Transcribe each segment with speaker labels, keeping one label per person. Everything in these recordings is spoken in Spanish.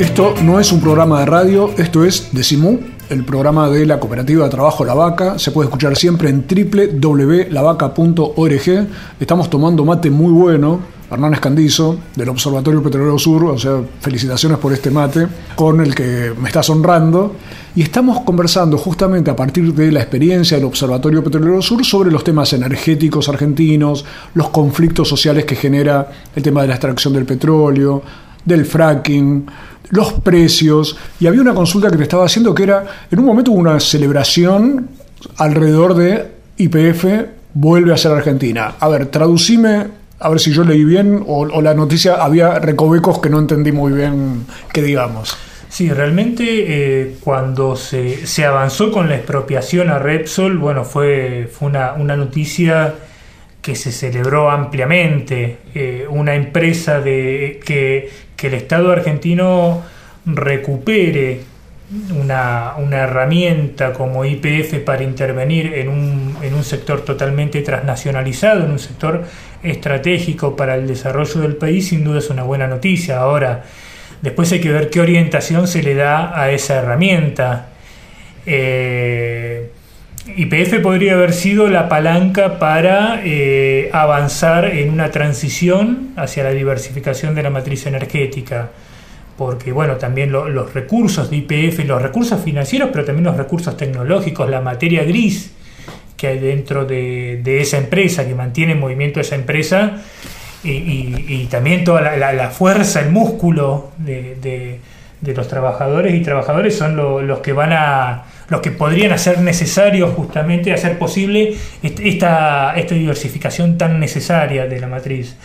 Speaker 1: Esto no es un programa de radio, esto es Decimú, el programa de la Cooperativa de Trabajo La Vaca. Se puede escuchar siempre en www.lavaca.org. Estamos tomando mate muy bueno, Hernán Escandizo, del Observatorio Petrolero Sur, o sea, felicitaciones por este mate, con el que me estás honrando. Y estamos conversando justamente a partir de la experiencia del Observatorio Petrolero Sur sobre los temas energéticos argentinos, los conflictos sociales que genera el tema de la extracción del petróleo, del fracking, los precios, y había una consulta que te estaba haciendo que era, en un momento hubo una celebración alrededor de IPF vuelve a ser Argentina. A ver, traducime, a ver si yo leí bien o, o la noticia había recovecos que no entendí muy bien que digamos.
Speaker 2: Sí, realmente eh, cuando se, se, avanzó con la expropiación a Repsol, bueno, fue, fue una, una noticia que se celebró ampliamente. Eh, una empresa de, que, que, el Estado argentino recupere una, una, herramienta como IPF para intervenir en un, en un sector totalmente transnacionalizado, en un sector estratégico para el desarrollo del país, sin duda es una buena noticia. Ahora, Después hay que ver qué orientación se le da a esa herramienta. Eh, IPF podría haber sido la palanca para eh, avanzar en una transición hacia la diversificación de la matriz energética, porque bueno, también lo, los recursos de IPF, los recursos financieros, pero también los recursos tecnológicos, la materia gris que hay dentro de, esa empresa, que mantiene en movimiento esa empresa, y, también toda la, la, fuerza, el músculo de, los trabajadores y trabajadoras son lo, los que van a los que podrían hacer necesario justamente hacer posible esta, esta diversificación tan necesaria de la matriz.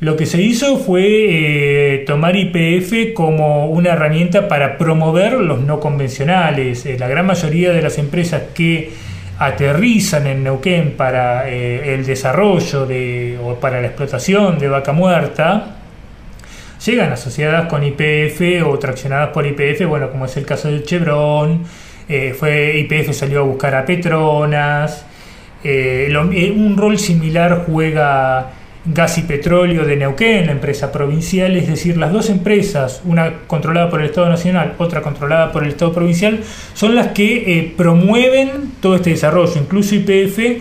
Speaker 2: Lo que se hizo fue eh, tomar IPF como una herramienta para promover los no convencionales. Eh, la gran mayoría de las empresas que aterrizan en Neuquén para eh, el desarrollo de, o para la explotación de vaca muerta, llegan asociadas con IPF o traccionadas por IPF, bueno, como es el caso del Chevron, eh, fue IPF salió a buscar a Petronas, eh, un rol similar juega Gas y Petróleo de Neuquén, la empresa provincial, es decir, las dos empresas, una controlada por el Estado Nacional, otra controlada por el Estado Provincial, son las que eh, promueven todo este desarrollo. Incluso IPF,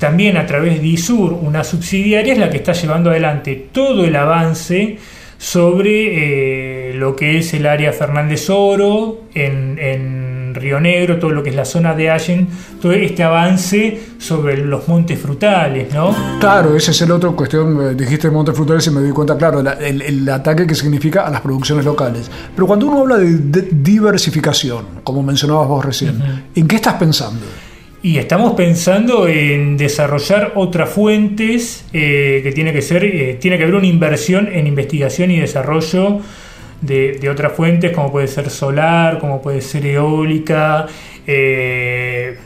Speaker 2: también a través de ISUR, una subsidiaria, es la que está llevando adelante todo el avance sobre lo que es el área Fernández Oro en Río Negro, todo lo que es la zona de Allen, todo este avance sobre los montes frutales, ¿no?
Speaker 1: Claro, esa es el otro cuestión, dijiste montes frutales y me di cuenta, claro, la, el, el, ataque que significa a las producciones locales. Pero cuando uno habla de, de diversificación, como mencionabas vos recién, uh -huh. ¿en qué estás pensando?
Speaker 2: Y estamos pensando en desarrollar otras fuentes eh, que tiene que ser, eh, tiene que haber una inversión en investigación y desarrollo de, otras fuentes, como puede ser solar, como puede ser eólica, eh,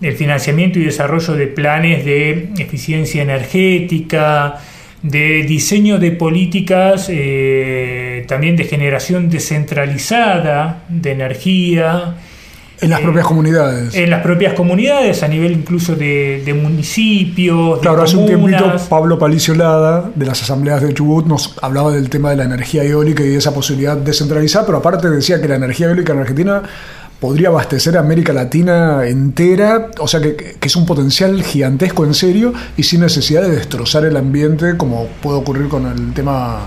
Speaker 2: el financiamiento y desarrollo de planes de eficiencia energética, de diseño de políticas eh, también de generación descentralizada de energía.
Speaker 1: En las propias comunidades.
Speaker 2: En las propias comunidades, a nivel incluso de, de municipios.
Speaker 1: Claro,
Speaker 2: de
Speaker 1: hace un tiempito Pablo Paliciolada, de las asambleas de Chubut, nos hablaba del tema de la energía eólica y de esa posibilidad descentralizada, pero aparte decía que la energía eólica en Argentina podría abastecer a América Latina entera, o sea que, que, es un potencial gigantesco en serio y sin necesidad de destrozar el ambiente como puede ocurrir con el tema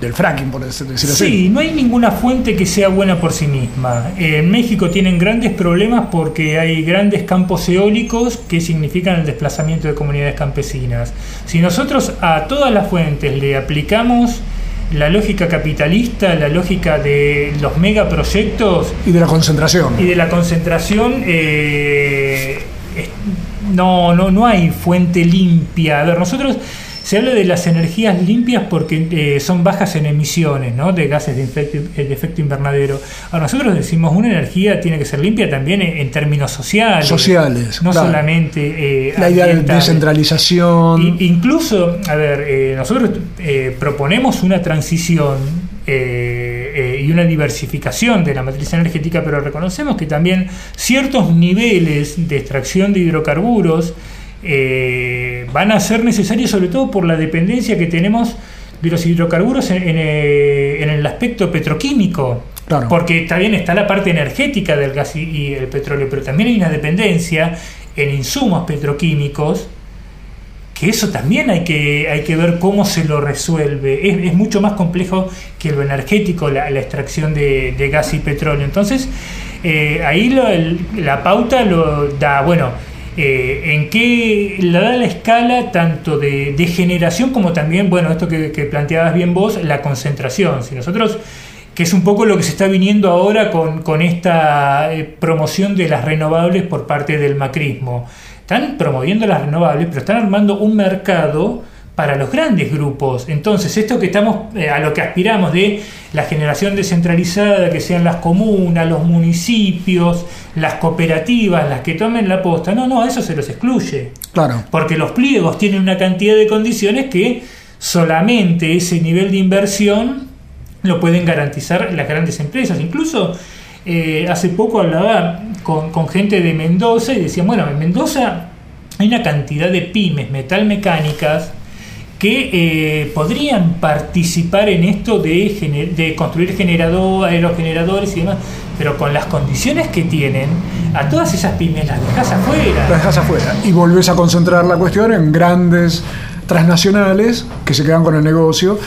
Speaker 1: del fracking, por decir así.
Speaker 2: Sí, no hay ninguna fuente que sea buena por sí misma. En México tienen grandes problemas porque hay grandes campos eólicos que significan el desplazamiento de comunidades campesinas. Si nosotros a todas las fuentes le aplicamos la lógica capitalista, la lógica de los megaproyectos...
Speaker 1: Y de la concentración.
Speaker 2: Y de la concentración... Eh, no, no, no hay fuente limpia. A ver, nosotros se habla de las energías limpias porque eh, son bajas en emisiones ¿no? de gases de efecto, de efecto invernadero. Ahora, nosotros decimos una energía tiene que ser limpia también en, en términos sociales.
Speaker 1: Sociales.
Speaker 2: No
Speaker 1: claro.
Speaker 2: solamente. eh,
Speaker 1: La idea de descentralización.
Speaker 2: Incluso, a ver, eh, nosotros eh, proponemos una transición eh, y una diversificación de la matriz energética, pero reconocemos que también ciertos niveles de extracción de hidrocarburos eh, van a ser necesarios, sobre todo por la dependencia que tenemos de los hidrocarburos en, en, eh, en el aspecto petroquímico.
Speaker 1: Claro.
Speaker 2: Porque también está la parte energética del gas y, y el petróleo, pero también hay una dependencia en insumos petroquímicos que eso también hay que, hay que ver cómo se lo resuelve. Es, es mucho más complejo que lo energético, la, la extracción de, de gas y petróleo. Entonces, eh, ahí lo- el- la pauta lo da, bueno, eh, en qué la da la escala tanto de, generación como también, bueno, esto que, que planteabas bien vos, la concentración. Si nosotros que es un poco lo que se está viniendo ahora con, con esta eh, promoción de las renovables por parte del macrismo. Están promoviendo las renovables, pero están armando un mercado para los grandes grupos. Entonces, esto que estamos, eh, a lo que aspiramos de la generación descentralizada, que sean las comunas, los municipios, las cooperativas, las que tomen la posta, no, no, eso se los excluye.
Speaker 1: Claro.
Speaker 2: Porque los pliegos tienen una cantidad de condiciones que solamente ese nivel de inversión lo pueden garantizar las grandes empresas. Incluso eh, hace poco hablaba con, con gente de Mendoza y decían, bueno, en Mendoza hay una cantidad de pymes metalmecánicas que eh, podrían participar en esto de, gener- de construir generadores, aerogeneradores y demás, pero con las condiciones que tienen, a todas esas pymes las dejas afuera.
Speaker 1: La dejas afuera. Y volvés a concentrar la cuestión en grandes transnacionales que se quedan con el negocio.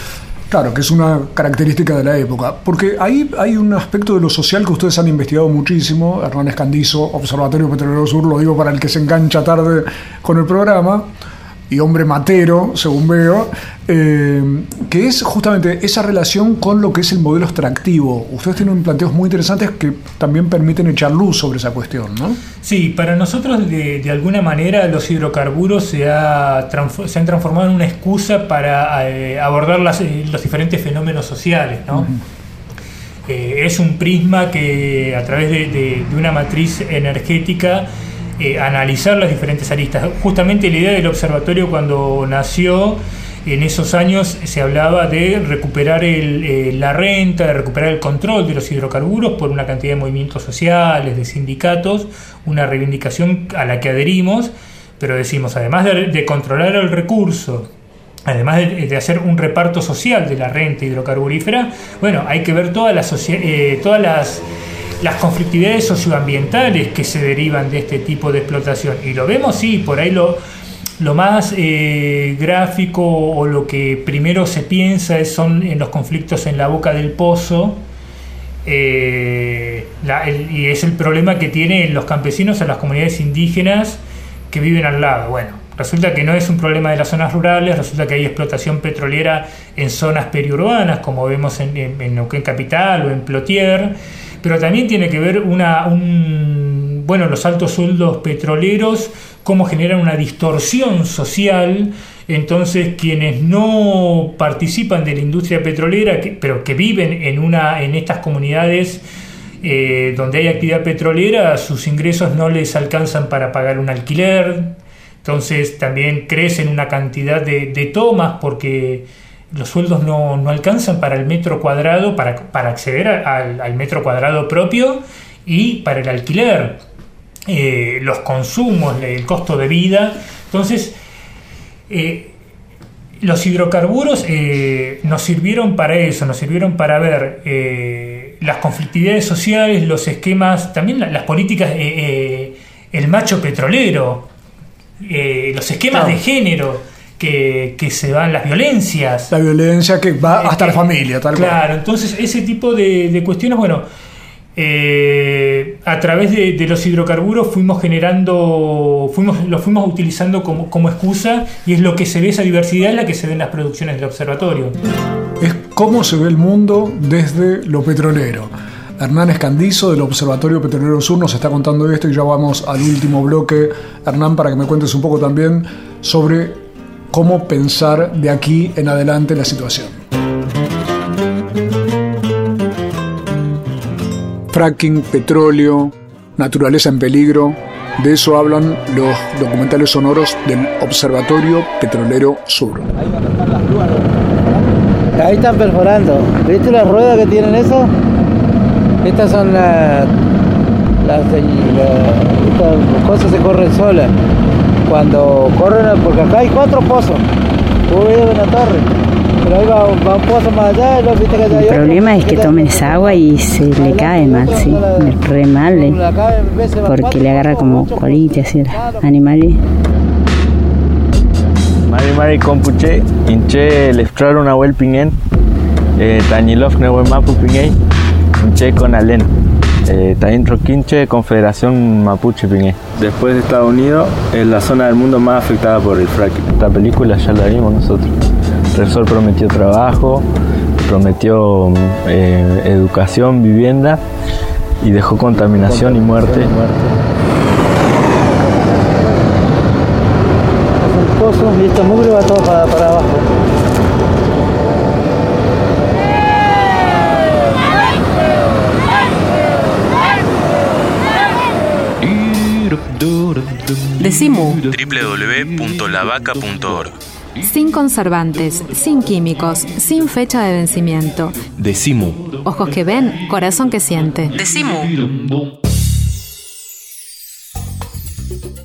Speaker 1: Claro, que es una característica de la época. Porque ahí hay un aspecto de lo social que ustedes han investigado muchísimo. Hernán Escandizo, Observatorio Petrolero Sur, lo digo para el que se engancha tarde con el programa. Y hombre matero, según veo, eh, que es justamente esa relación con lo que es el modelo extractivo. Ustedes tienen planteos muy interesantes que también permiten echar luz sobre esa cuestión, ¿no?
Speaker 2: Sí, para nosotros de, de alguna manera los hidrocarburos se, ha se han transformado en una excusa para eh, abordar las, eh, los diferentes fenómenos sociales. ¿no? Eh, es un prisma que a través de, de- de una matriz energética eh, analizar las diferentes aristas. Justamente la idea del observatorio cuando nació en esos años se hablaba de recuperar el, eh, la renta, de recuperar el control de los hidrocarburos por una cantidad de movimientos sociales, de sindicatos, una reivindicación a la que adherimos, pero decimos, además de, controlar el recurso, además de, hacer un reparto social de la renta hidrocarburífera, bueno, hay que ver todas las, eh, todas las, las conflictividades socioambientales que se derivan de este tipo de explotación. Y lo vemos, sí, por ahí lo, lo más eh, gráfico o lo que primero se piensa son en los conflictos en la boca del pozo. eh, y es el problema que tienen los campesinos en las comunidades indígenas que viven al lado. Bueno, resulta que no es un problema de las zonas rurales, resulta que hay explotación petrolera en zonas periurbanas, como vemos en, en, en Neuquén Capital o en Plotier, pero también tiene que ver una, un, bueno, los altos sueldos petroleros, cómo generan una distorsión social. Entonces, quienes no participan de la industria petrolera, que- pero que viven en, una, en estas comunidades eh, donde hay actividad petrolera, sus ingresos no les alcanzan para pagar un alquiler. Entonces, también crecen una cantidad de, de tomas porque los sueldos no, no alcanzan para el metro cuadrado, para, para acceder a- al, al metro cuadrado propio y para el alquiler, eh, los consumos, el costo de vida. Entonces, eh, los hidrocarburos eh, nos sirvieron para eso, nos sirvieron para ver eh, las conflictividades sociales, los esquemas, también la- las políticas, eh, eh, el macho petrolero, los esquemas de género que, que se van, las violencias.
Speaker 1: La violencia que va hasta la
Speaker 2: Eh,
Speaker 1: familia, tal cual.
Speaker 2: Claro, entonces ese tipo de, de cuestiones, bueno, eh, a través de, de los hidrocarburos fuimos generando, fuimos, lo fuimos utilizando como, como excusa y es lo que se ve, esa diversidad es la que se ve en las producciones del observatorio.
Speaker 1: Es cómo se ve el mundo desde lo petrolero. Hernán Escandizo del Observatorio Petrolero Sur nos está contando esto y ya vamos al último bloque. Hernán, para que me cuentes un poco también sobre cómo pensar de aquí en adelante la situación. Fracking, petróleo, naturaleza en peligro, de eso hablan los documentales sonoros del Observatorio Petrolero Sur.
Speaker 3: Ahí están perforando. ¿Viste la rueda que tienen eso? Estas son las, las, estas cosas se corren solas. Cuando corren, porque acá hay cuatro pozos. Tú ves una torre. Pero ahí va, va, un pozo más allá y viste que
Speaker 4: El problema es que tomen esa agua y se le cae mal, sí. Re mal, eh, porque le agarra como colita así animales.
Speaker 5: Mari Mari Compuche, Inche Lefrar una huel pingen, eh, Tañilov Newe Mapu pingen, Inche con Alen, eh, Taintro Quinche, Confederación Mapuche pingen. Después de Estados Unidos, es la zona del mundo más afectada por el fracking. Esta película ya la vimos nosotros. Resol prometió trabajo, prometió eh, educación, vivienda y dejó contaminación y muerte.
Speaker 3: pozo y esta mugre va todo para, para
Speaker 6: Decimu.
Speaker 7: www.lavaca.org
Speaker 6: Sin conservantes, sin químicos, sin fecha de vencimiento.
Speaker 7: Decimu.
Speaker 6: Ojos que ven, corazón que siente. Decimu.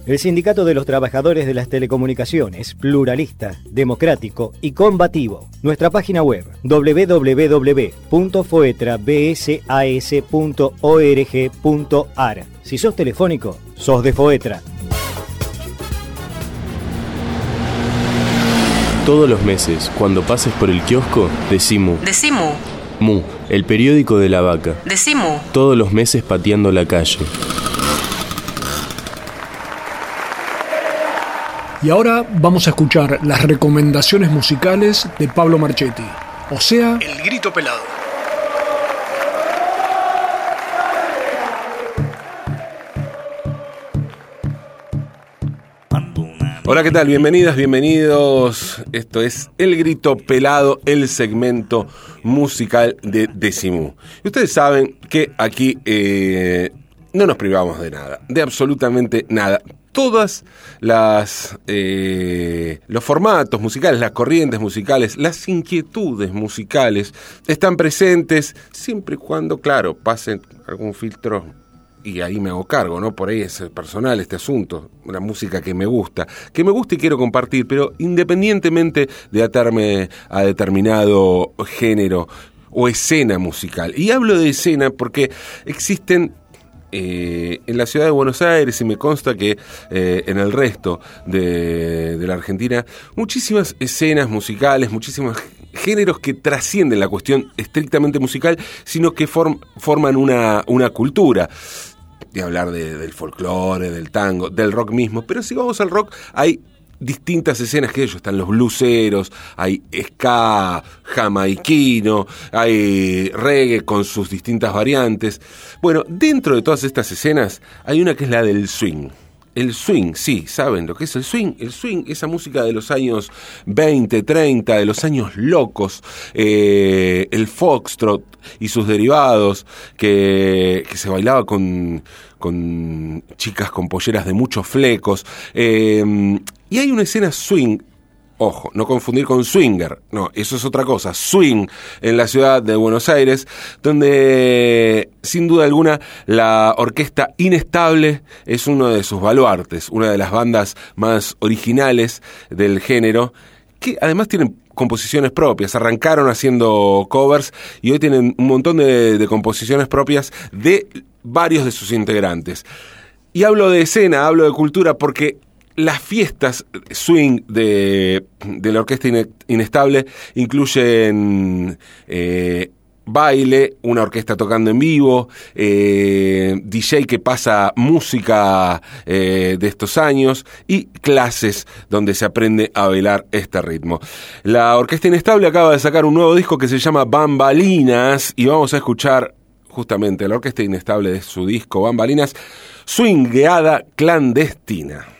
Speaker 8: El Sindicato de los Trabajadores de las Telecomunicaciones, pluralista, democrático y combativo. Nuestra página web www.foetrabsas.org.ar. Si sos telefónico, sos de Foetra.
Speaker 7: Todos los meses, cuando pases por el kiosco, Decimu.
Speaker 6: Decimu.
Speaker 7: Mu, el periódico de la vaca.
Speaker 6: Decimu.
Speaker 7: Todos los meses pateando la calle.
Speaker 1: Y ahora vamos a escuchar las recomendaciones musicales de Pablo Marchetti, o sea, El Grito Pelado.
Speaker 9: Hola, ¿qué tal? Bienvenidas, bienvenidos. Esto es El Grito Pelado, el segmento musical de Decimu. Y ustedes saben que aquí eh, no nos privamos de nada, de absolutamente nada todas las eh, los formatos musicales, las corrientes musicales, las inquietudes musicales están presentes siempre y cuando, claro, pasen algún filtro y ahí me hago cargo, ¿no? Por ahí es personal este asunto, una música que me gusta, que me gusta y quiero compartir, pero independientemente de atarme a determinado género o escena musical. Y hablo de escena porque existen eh, en la ciudad de Buenos Aires y me consta que eh, en el resto de, la Argentina muchísimas escenas musicales, muchísimos géneros que trascienden la cuestión estrictamente musical, sino que form, forman una, una cultura. Hablar de, del folclore, del tango, del rock mismo, pero si vamos al rock hay distintas escenas que ellos están los bluseros, hay ska, jamaiquino, hay reggae con sus distintas variantes. Bueno, dentro de todas estas escenas hay una que es la del swing. El swing, sí, ¿saben lo que es el swing? El swing, esa música de los años 20, 30, de los años locos, eh, el foxtrot y sus derivados, que, que se bailaba con, con chicas con polleras de muchos flecos. Eh, y hay una escena swing Ojo, no confundir con swinger, no, eso es otra cosa, swing en la ciudad de Buenos Aires, donde sin duda alguna la orquesta Inestable es uno de sus baluartes, una de las bandas más originales del género, que además tienen composiciones propias, arrancaron haciendo covers y hoy tienen un montón de, de composiciones propias de varios de sus integrantes. Y hablo de escena, hablo de cultura porque las fiestas swing de, de la orquesta inestable incluyen eh, baile, una orquesta tocando en vivo, eh, DJ que pasa música eh, de estos años y clases donde se aprende a bailar este ritmo. La orquesta inestable acaba de sacar un nuevo disco que se llama Bambalinas y vamos a escuchar justamente la orquesta inestable de su disco Bambalinas, Swingueada Clandestina.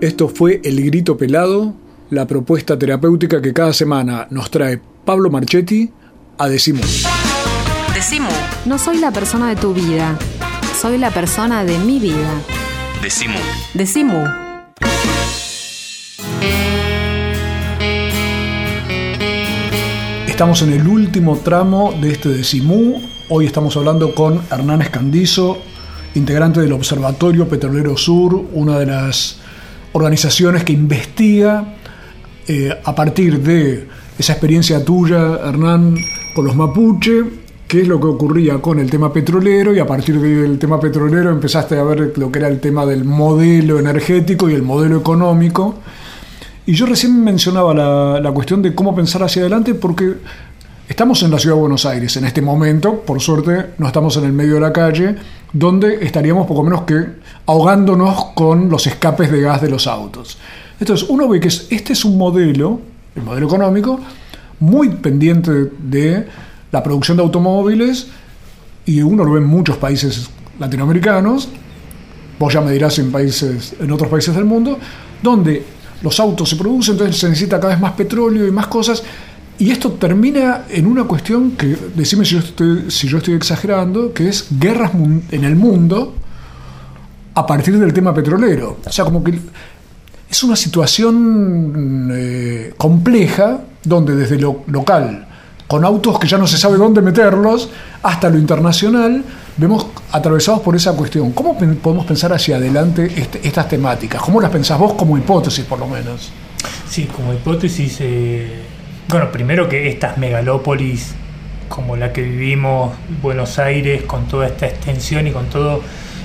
Speaker 1: Esto fue El Grito Pelado, la propuesta terapéutica que cada semana nos trae Pablo Marchetti a Decimu.
Speaker 6: Decimu. No soy la persona de tu vida, soy la persona de mi vida.
Speaker 7: Decimu.
Speaker 6: Decimu.
Speaker 1: Estamos en el último tramo de este Decimú. Hoy estamos hablando con Hernán Escandizo, integrante del Observatorio Petrolero Sur, una de las organizaciones que investiga eh, a partir de esa experiencia tuya, Hernán, con los mapuche, qué es lo que ocurría con el tema petrolero y a partir del tema petrolero empezaste a ver lo que era el tema del modelo energético y el modelo económico. Y yo recién mencionaba la, la cuestión de cómo pensar hacia adelante porque estamos en la ciudad de Buenos Aires en este momento, por suerte no estamos en el medio de la calle, donde estaríamos poco menos que ahogándonos con los escapes de gas de los autos. Entonces uno ve que este es un modelo, el modelo económico, muy pendiente de la producción de automóviles y uno lo ve en muchos países latinoamericanos, vos ya me dirás en países, en otros países del mundo, donde los autos se producen, entonces se necesita cada vez más petróleo y más cosas. Y esto termina en una cuestión que, decime si yo estoy, si yo estoy exagerando, que es guerras en el mundo a partir del tema petrolero. O sea, como que es una situación eh, compleja donde desde lo local, con autos que ya no se sabe dónde meterlos, hasta lo internacional, vemos atravesados por esa cuestión. ¿Cómo podemos pensar hacia adelante este, estas temáticas? ¿Cómo las pensás vos como hipótesis, por lo menos?
Speaker 2: Sí, como hipótesis, eh, bueno, primero que estas megalópolis como la que vivimos, Buenos Aires, con toda esta extensión y con todo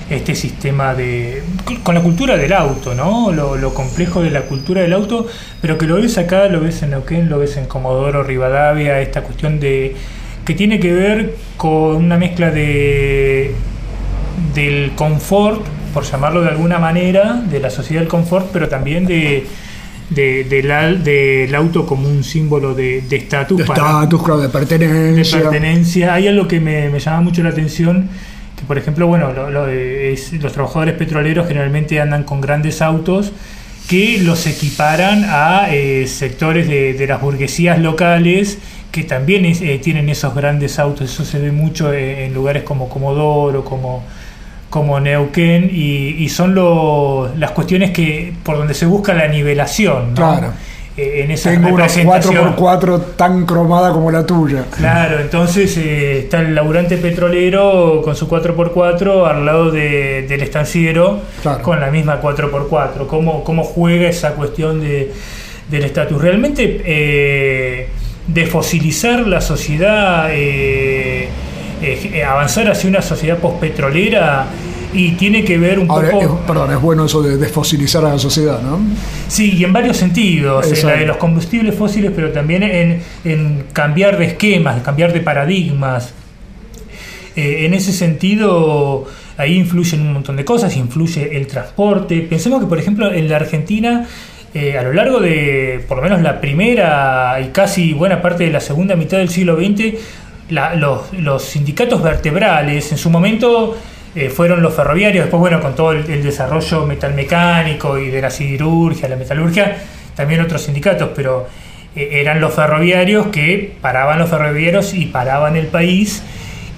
Speaker 2: este sistema de... con la cultura del auto, ¿no? Lo, complejo de la cultura del auto, pero que lo ves acá, lo ves en Neuquén, lo ves en Comodoro, Rivadavia, esta cuestión de que tiene que ver con una mezcla de del confort, por llamarlo de alguna manera, de la sociedad del confort, pero también de, de, del auto como un símbolo de estatus.
Speaker 1: De estatus, de pertenencia.
Speaker 2: De pertenencia. Hay algo que me, me llama mucho la atención, que por ejemplo, bueno, los trabajadores petroleros generalmente andan con grandes autos que los equiparan a eh, sectores de, de las burguesías locales que también eh, tienen esos grandes autos, eso se ve mucho en lugares como Comodoro, como, como Neuquén, y, son las cuestiones que por donde se busca la nivelación.
Speaker 1: Claro.
Speaker 2: Eh, en esa
Speaker 1: Tengo una 4x4 tan cromada como la tuya.
Speaker 2: Claro, entonces eh, está el laburante petrolero con su 4x4 al lado del estanciero con la misma 4x4. ¿Cómo, cómo juega esa cuestión de, del estatus? Realmente de fosilizar la sociedad, eh, eh, avanzar hacia una sociedad postpetrolera y tiene que ver un poco...
Speaker 1: perdón, es bueno eso de desfosilizar a la sociedad, ¿no?
Speaker 2: Sí, y en varios sentidos, en la de los combustibles fósiles, pero también en, cambiar de esquemas, cambiar de paradigmas. Eh, en ese sentido, ahí influyen un montón de cosas, influye el transporte. Pensemos que, por ejemplo, en la Argentina eh, a lo largo de por lo menos la primera y casi buena parte de la segunda mitad del siglo XX, los, sindicatos vertebrales en su momento eh, fueron los ferroviarios, después bueno, con todo el, desarrollo metalmecánico y de la siderurgia, la metalurgia, también otros sindicatos, pero eh, eran los ferroviarios que paraban los ferroviarios y paraban el país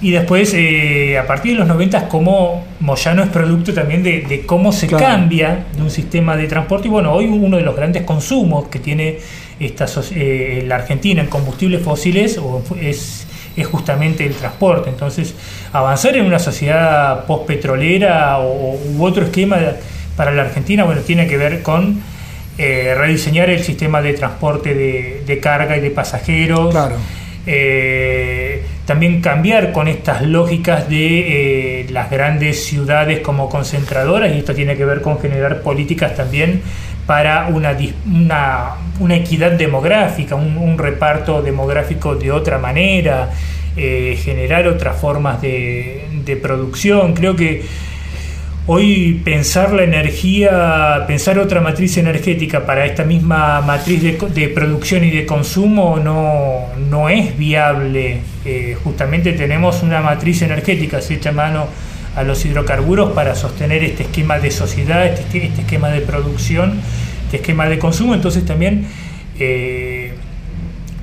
Speaker 2: y después, eh, a partir de los 90, como Moyano es producto también de, cómo se cambia de un sistema de transporte. Y bueno, hoy uno de los grandes consumos que tiene esta, eh, la Argentina en combustibles fósiles es, es justamente el transporte. Entonces, avanzar en una sociedad postpetrolera o, u otro esquema para la Argentina, bueno, tiene que ver con eh, rediseñar el sistema de transporte de, de carga y de pasajeros.
Speaker 1: Claro
Speaker 2: eh, también cambiar con estas lógicas de eh, las grandes ciudades como concentradoras, y esto tiene que ver con generar políticas también para una, una, equidad demográfica, un, reparto demográfico de otra manera, eh, generar otras formas de, de producción. Creo que Hoy pensar la energía, pensar otra matriz energética para esta misma matriz de, producción y de consumo no, no es viable. Eh, justamente tenemos una matriz energética, se echa mano a los hidrocarburos para sostener este esquema de sociedad, este, este esquema de producción, este esquema de consumo. Entonces también eh,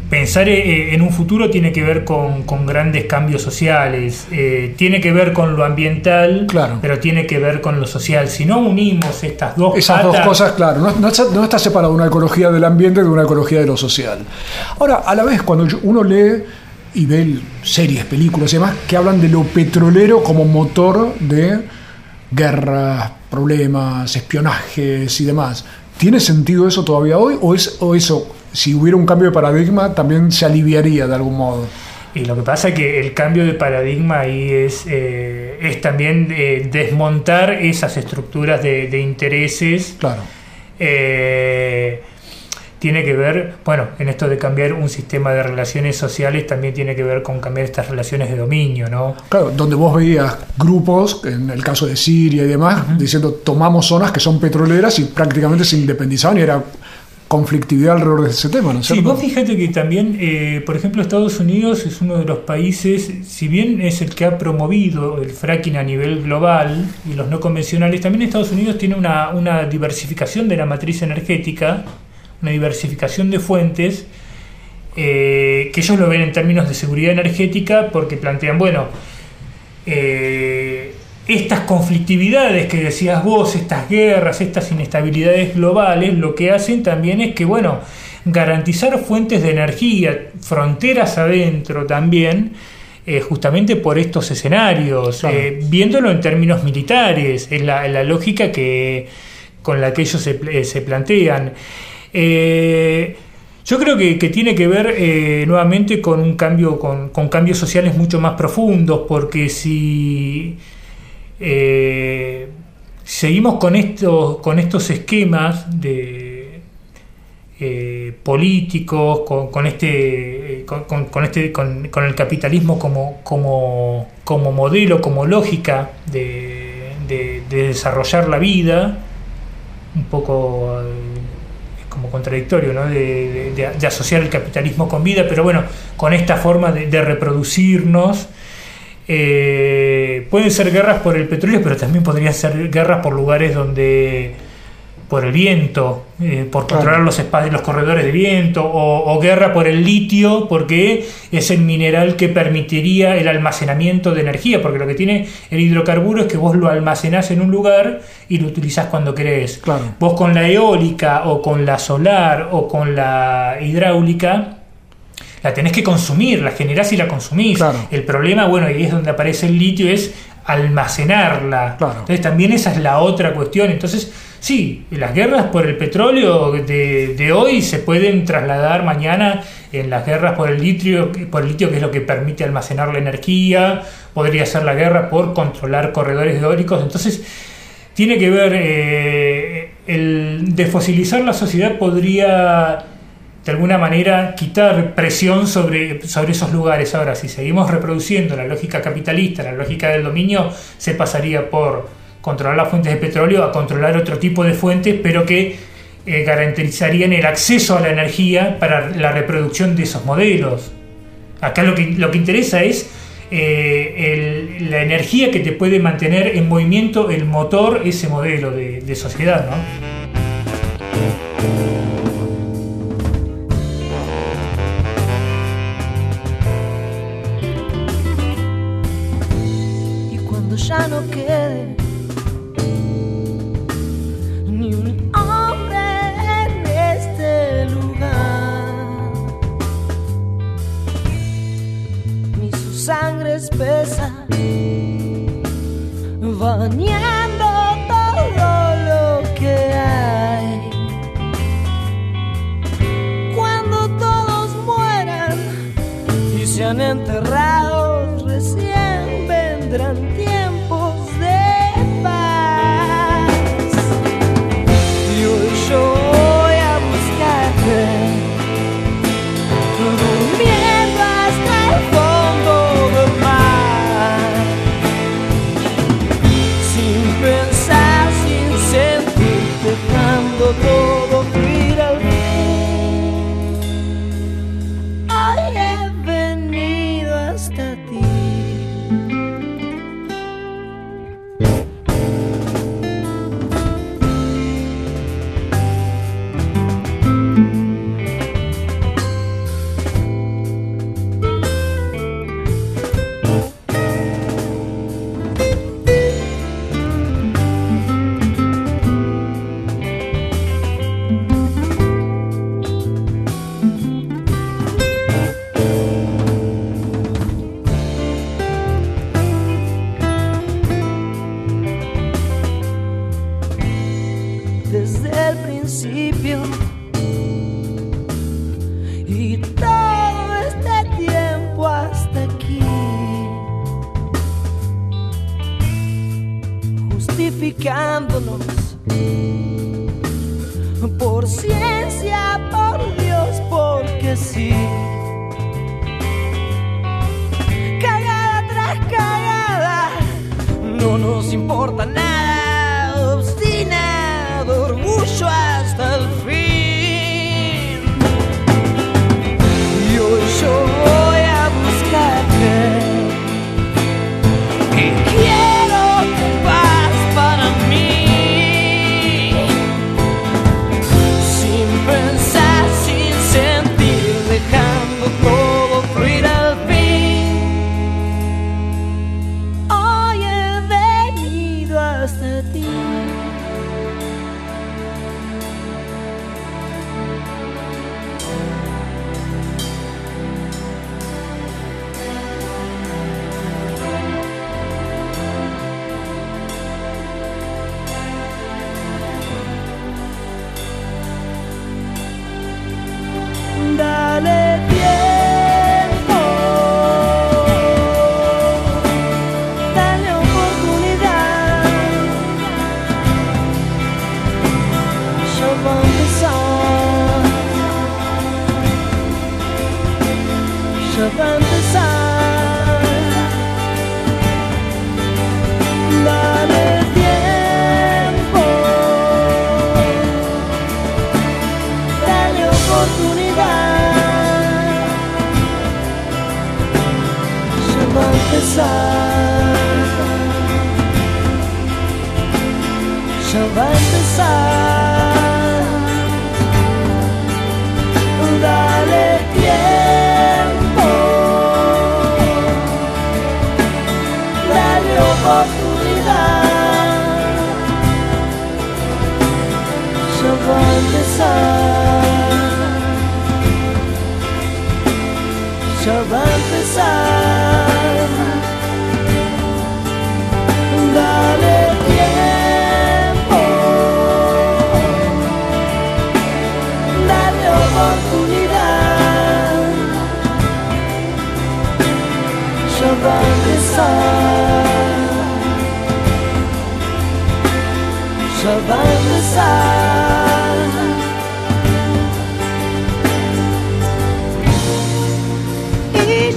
Speaker 2: pensar eh, en un futuro tiene que ver con, grandes cambios sociales, eh, tiene que ver con lo ambiental, pero tiene que ver con lo social. Si no unimos estas dos
Speaker 1: Esas dos cosas, claro, no, no, está, no está separada una ecología del ambiente de una ecología de lo social. Ahora, a la vez, cuando uno lee y ve series, películas y demás que hablan de lo petrolero como motor de guerras, problemas, espionajes y demás. ¿Tiene sentido eso todavía hoy o, es, o eso, si hubiera un cambio de paradigma, también se aliviaría de algún modo?
Speaker 2: Y lo que pasa es que el cambio de paradigma ahí es, eh, es también eh, desmontar esas estructuras de, de intereses.
Speaker 1: Claro.
Speaker 2: Eh, tiene que ver, bueno, en esto de cambiar un sistema de relaciones sociales también tiene que ver con cambiar estas relaciones de dominio, ¿no?
Speaker 1: Claro, donde vos veías grupos, en el caso de Siria y demás, diciendo tomamos zonas que son petroleras y prácticamente se independizaban y era conflictividad alrededor de ese tema, ¿no es
Speaker 2: Sí, vos fíjate que también, eh, por ejemplo, Estados Unidos es uno de los países, si bien es el que ha promovido el fracking a nivel global y los no convencionales, también Estados Unidos tiene una, una diversificación de la matriz energética una diversificación de fuentes, eh, que ellos lo ven en términos de seguridad energética porque plantean, bueno, eh, estas conflictividades que decías vos, estas guerras, estas inestabilidades globales, lo que hacen también es que, bueno, garantizar fuentes de energía, fronteras adentro también, eh, justamente por estos escenarios, viéndolo en términos militares, es la, lógica que, con la que ellos se, se plantean. Eh, yo creo que, tiene que ver eh, nuevamente con un cambio, con, cambios sociales mucho más profundos, porque si eh, seguimos con estos, con estos esquemas de políticos, con, este, con, este, con, el capitalismo como, como, modelo, como lógica de, de desarrollar la vida, un poco contradictorio, ¿no? de, asociar el capitalismo con vida, pero bueno, con esta forma de, reproducirnos. Eh, pueden ser guerras por el petróleo, pero también podrían ser guerras por lugares donde por el viento, eh, por controlar los espacios, los corredores de viento, o, guerra por el litio, porque es el mineral que permitiría el almacenamiento de energía, porque lo que tiene el hidrocarburo es que vos lo almacenás en un lugar y lo utilizás cuando querés. Vos con la eólica o con la solar o con la hidráulica, la tenés que consumir, la generás y la consumís. El problema, bueno, y es donde aparece el litio, es almacenarla. Entonces también esa es la otra cuestión. Entonces, Sí, las guerras por el petróleo de, hoy se pueden trasladar mañana en las guerras por el litio, por el litio que es lo que permite almacenar la energía, podría ser la guerra por controlar corredores eólicos, entonces tiene que ver, eh, el desfosilizar la sociedad podría de alguna manera quitar presión sobre, sobre esos lugares. Ahora, si seguimos reproduciendo la lógica capitalista, la lógica del dominio, se pasaría por controlar las fuentes de petróleo a controlar otro tipo de fuentes, pero que eh, garantizarían el acceso a la energía para la reproducción de esos modelos. Acá lo que, lo que interesa es eh, la energía que te puede mantener en movimiento el motor, ese modelo de, sociedad, ¿no?
Speaker 10: ya no quede espesa, bañando todo Por ciencia, por Dios, porque sí. Cagada tras cagada, no nos importa nada. Obstinado, orgullo hasta el fin. Dale oportunidad. Ya va a empezar.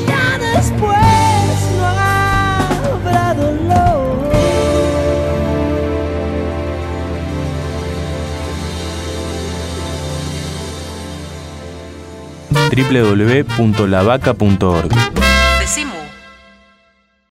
Speaker 10: Ya después no habrá dolor.
Speaker 7: www.lavaca.org.